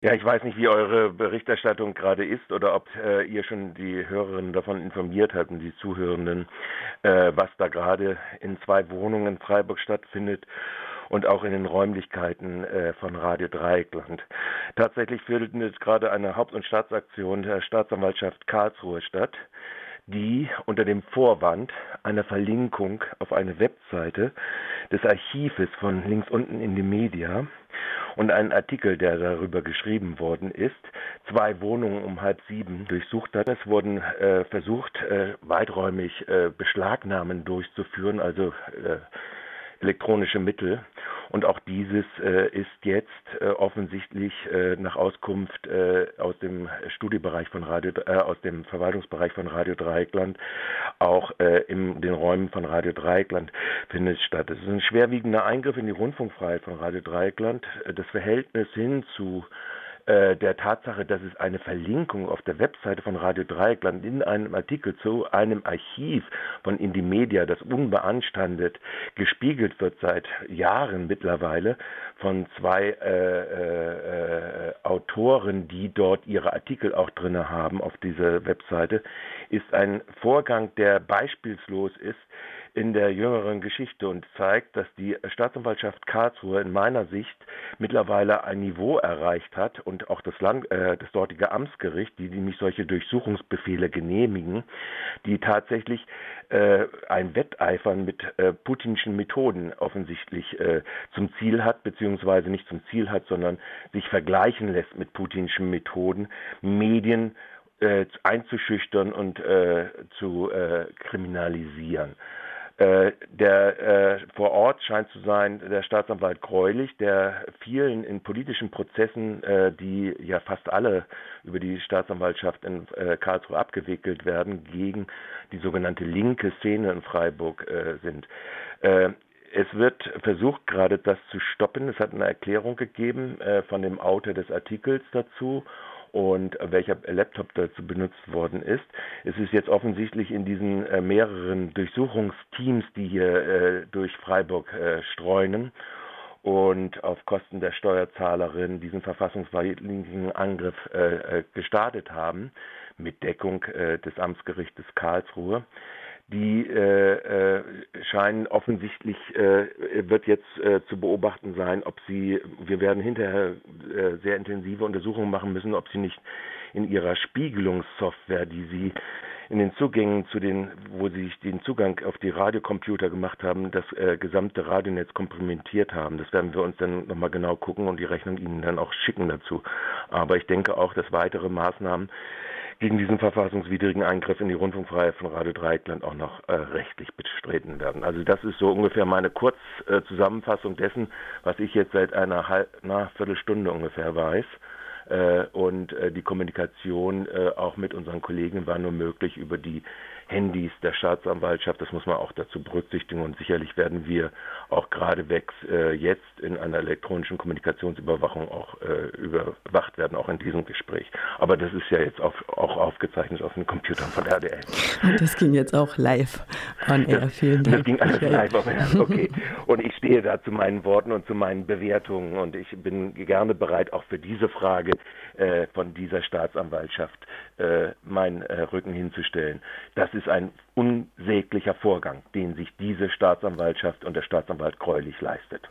Ja, ich weiß nicht, wie eure Berichterstattung gerade ist oder ob äh, ihr schon die Hörerinnen davon informiert habt und die Zuhörenden, äh, was da gerade in zwei Wohnungen in Freiburg stattfindet und auch in den Räumlichkeiten äh, von Radio Dreieckland. Tatsächlich findet gerade eine Haupt- und Staatsaktion der Staatsanwaltschaft Karlsruhe statt, die unter dem Vorwand einer Verlinkung auf eine Webseite des Archives von links unten in die Media und einen Artikel, der darüber geschrieben worden ist, zwei Wohnungen um halb sieben durchsucht hat. Es wurden äh, versucht, äh, weiträumig äh, Beschlagnahmen durchzuführen, also äh, elektronische Mittel. Und auch dieses äh, ist jetzt äh, offensichtlich äh, nach Auskunft äh, aus dem Studiebereich von Radio, äh, aus dem Verwaltungsbereich von Radio Dreieckland, auch äh, in den Räumen von Radio Dreieckland findet statt. Es ist ein schwerwiegender Eingriff in die Rundfunkfreiheit von Radio Dreieckland. Das Verhältnis hin zu äh, der Tatsache, dass es eine Verlinkung auf der Webseite von Radio Dreieckland in einem Artikel zu einem Archiv von Indymedia, das unbeanstandet gespiegelt wird seit Jahren mittlerweile von zwei äh, äh, Autoren, die dort ihre Artikel auch drinne haben auf dieser Webseite, ist ein Vorgang, der beispielslos ist in der jüngeren Geschichte und zeigt, dass die Staatsanwaltschaft Karlsruhe in meiner Sicht mittlerweile ein Niveau erreicht hat und auch das, Land, äh, das dortige Amtsgericht, die nämlich solche Durchsuchungsbefehle genehmigen, die tatsächlich äh, ein Wetteifern mit äh, putinschen Methoden offensichtlich äh, zum Ziel hat, beziehungsweise nicht zum Ziel hat, sondern sich vergleichen lässt mit putinschen Methoden, Medien äh, einzuschüchtern und äh, zu äh, kriminalisieren. Äh, der äh, vor Ort scheint zu sein der Staatsanwalt Greulich, der vielen in politischen Prozessen, äh, die ja fast alle über die Staatsanwaltschaft in äh, Karlsruhe abgewickelt werden, gegen die sogenannte linke Szene in Freiburg äh, sind. Äh, es wird versucht gerade das zu stoppen. Es hat eine Erklärung gegeben von dem Autor des Artikels dazu und welcher Laptop dazu benutzt worden ist. Es ist jetzt offensichtlich in diesen äh, mehreren Durchsuchungsteams, die hier äh, durch Freiburg äh, streunen. Und auf Kosten der Steuerzahlerin diesen verfassungswidrigen Angriff äh, äh, gestartet haben. Mit Deckung äh, des Amtsgerichtes Karlsruhe die äh, äh, scheinen offensichtlich, äh, wird jetzt äh, zu beobachten sein, ob sie, wir werden hinterher äh, sehr intensive Untersuchungen machen müssen, ob sie nicht in ihrer Spiegelungssoftware, die sie in den Zugängen zu den, wo sie sich den Zugang auf die Radiocomputer gemacht haben, das äh, gesamte Radionetz komplementiert haben. Das werden wir uns dann nochmal genau gucken und die Rechnung Ihnen dann auch schicken dazu. Aber ich denke auch, dass weitere Maßnahmen gegen diesen verfassungswidrigen Eingriff in die Rundfunkfreiheit von Radio Dreieckland auch noch äh, rechtlich bestritten werden. Also das ist so ungefähr meine Kurzzusammenfassung äh, dessen, was ich jetzt seit einer halb, na, Viertelstunde ungefähr weiß. Äh, und äh, die Kommunikation äh, auch mit unseren Kollegen war nur möglich über die Handys der Staatsanwaltschaft. Das muss man auch dazu berücksichtigen und sicherlich werden wir auch geradewegs jetzt in einer elektronischen Kommunikationsüberwachung auch überwacht werden, auch in diesem Gespräch. Aber das ist ja jetzt auf, auch aufgezeichnet auf den Computern von RDL. Und das ging jetzt auch live on air. Vielen Dank. Das ging alles live on air. Okay. Und ich stehe da zu meinen Worten und zu meinen Bewertungen und ich bin gerne bereit, auch für diese Frage äh, von dieser Staatsanwaltschaft äh, meinen äh, Rücken hinzustellen. Das ist ein unsäglicher Vorgang, den sich diese Staatsanwaltschaft und der Staatsanwalt Greulich leistet.